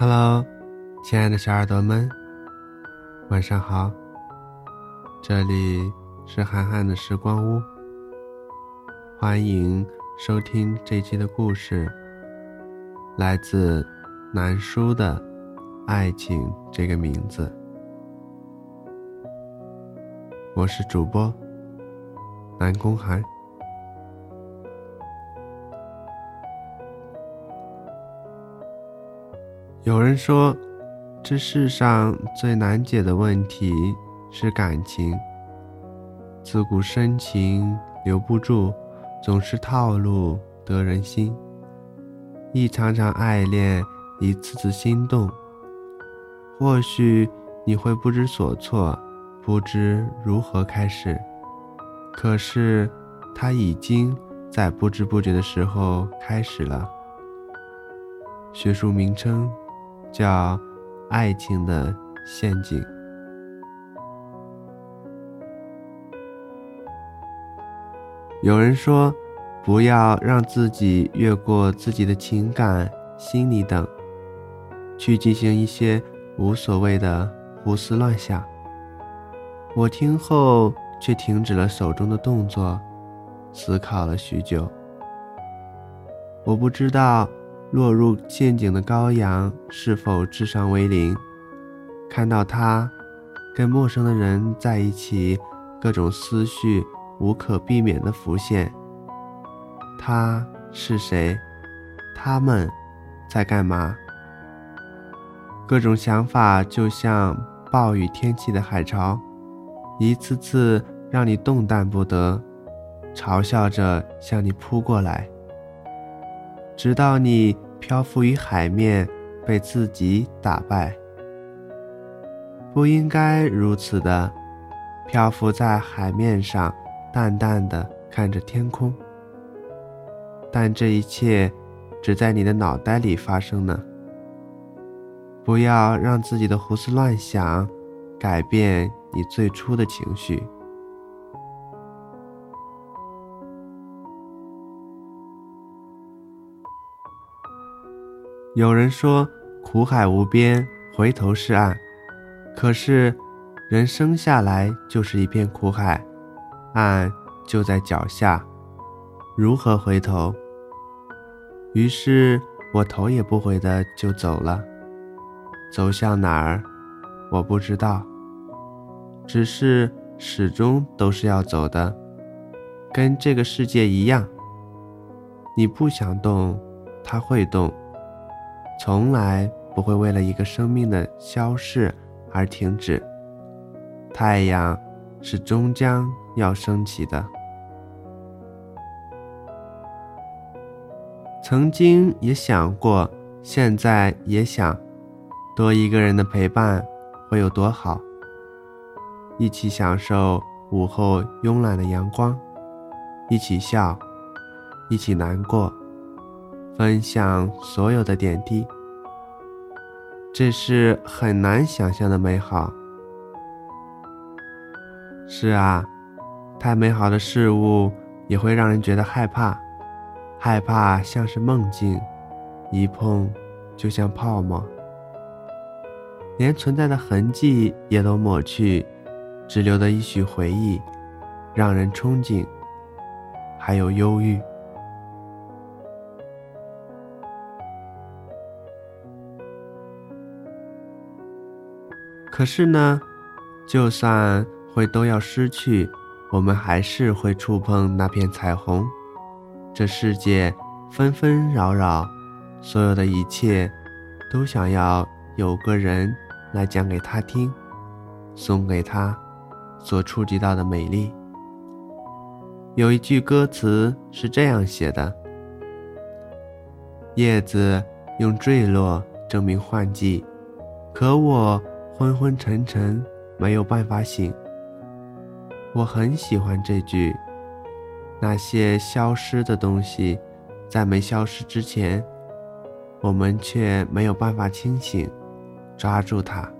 Hello，亲爱的小耳朵们，晚上好。这里是涵涵的时光屋，欢迎收听这期的故事，来自南叔的《爱情》这个名字。我是主播南宫寒。有人说，这世上最难解的问题是感情。自古深情留不住，总是套路得人心。一场场爱恋，一次次心动。或许你会不知所措，不知如何开始。可是，它已经在不知不觉的时候开始了。学术名称。叫爱情的陷阱。有人说，不要让自己越过自己的情感、心理等，去进行一些无所谓的胡思乱想。我听后却停止了手中的动作，思考了许久。我不知道。落入陷阱的羔羊是否智商为零？看到他跟陌生的人在一起，各种思绪无可避免地浮现。他是谁？他们在干嘛？各种想法就像暴雨天气的海潮，一次次让你动弹不得，嘲笑着向你扑过来。直到你漂浮于海面，被自己打败。不应该如此的，漂浮在海面上，淡淡的看着天空。但这一切，只在你的脑袋里发生呢。不要让自己的胡思乱想，改变你最初的情绪。有人说苦海无边，回头是岸。可是，人生下来就是一片苦海，岸就在脚下，如何回头？于是我头也不回的就走了，走向哪儿，我不知道。只是始终都是要走的，跟这个世界一样。你不想动，它会动。从来不会为了一个生命的消逝而停止。太阳是终将要升起的。曾经也想过，现在也想，多一个人的陪伴会有多好？一起享受午后慵懒的阳光，一起笑，一起难过。分享所有的点滴，这是很难想象的美好。是啊，太美好的事物也会让人觉得害怕，害怕像是梦境，一碰就像泡沫，连存在的痕迹也都抹去，只留的一许回忆，让人憧憬，还有忧郁。可是呢，就算会都要失去，我们还是会触碰那片彩虹。这世界纷纷扰扰，所有的一切，都想要有个人来讲给他听，送给他所触及到的美丽。有一句歌词是这样写的：叶子用坠落证明换季，可我。昏昏沉沉，没有办法醒。我很喜欢这句。那些消失的东西，在没消失之前，我们却没有办法清醒，抓住它。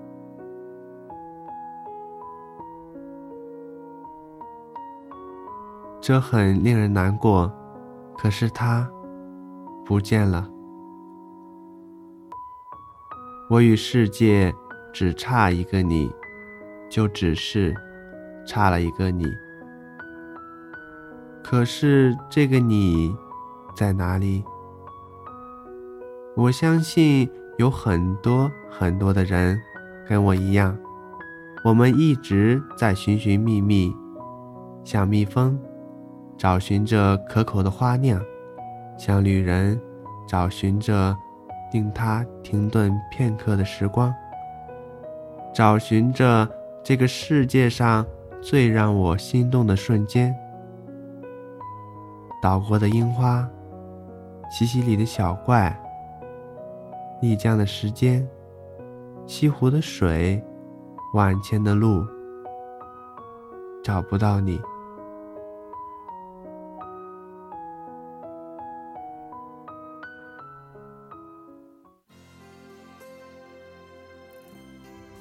这很令人难过，可是它不见了。我与世界只差一个你，就只是差了一个你。可是这个你在哪里？我相信有很多很多的人跟我一样，我们一直在寻寻觅觅，像蜜蜂找寻着可口的花酿，像旅人找寻着令他停顿片刻的时光，找寻着这个世界上最让我心动的瞬间。岛国的樱花，西西里的小怪，丽江的时间，西湖的水，万千的路，找不到你。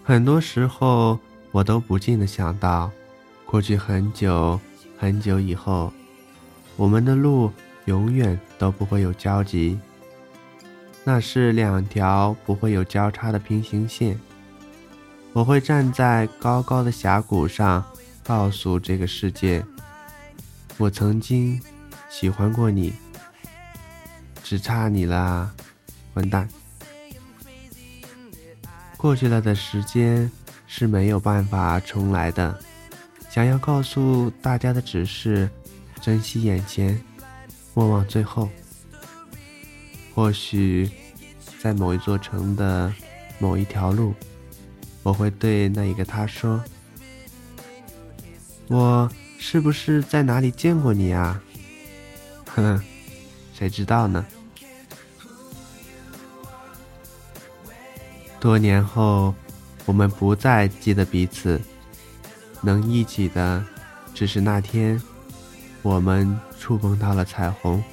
很多时候，我都不禁的想到，过去很久很久以后。我们的路永远都不会有交集，那是两条不会有交叉的平行线。我会站在高高的峡谷上，告诉这个世界，我曾经喜欢过你，只差你了，混蛋！过去了的时间是没有办法重来的，想要告诉大家的只是。珍惜眼前，莫忘最后。或许，在某一座城的某一条路，我会对那一个他说：“我是不是在哪里见过你啊？”哼，谁知道呢？多年后，我们不再记得彼此，能一起的，只是那天。我们触碰到了彩虹。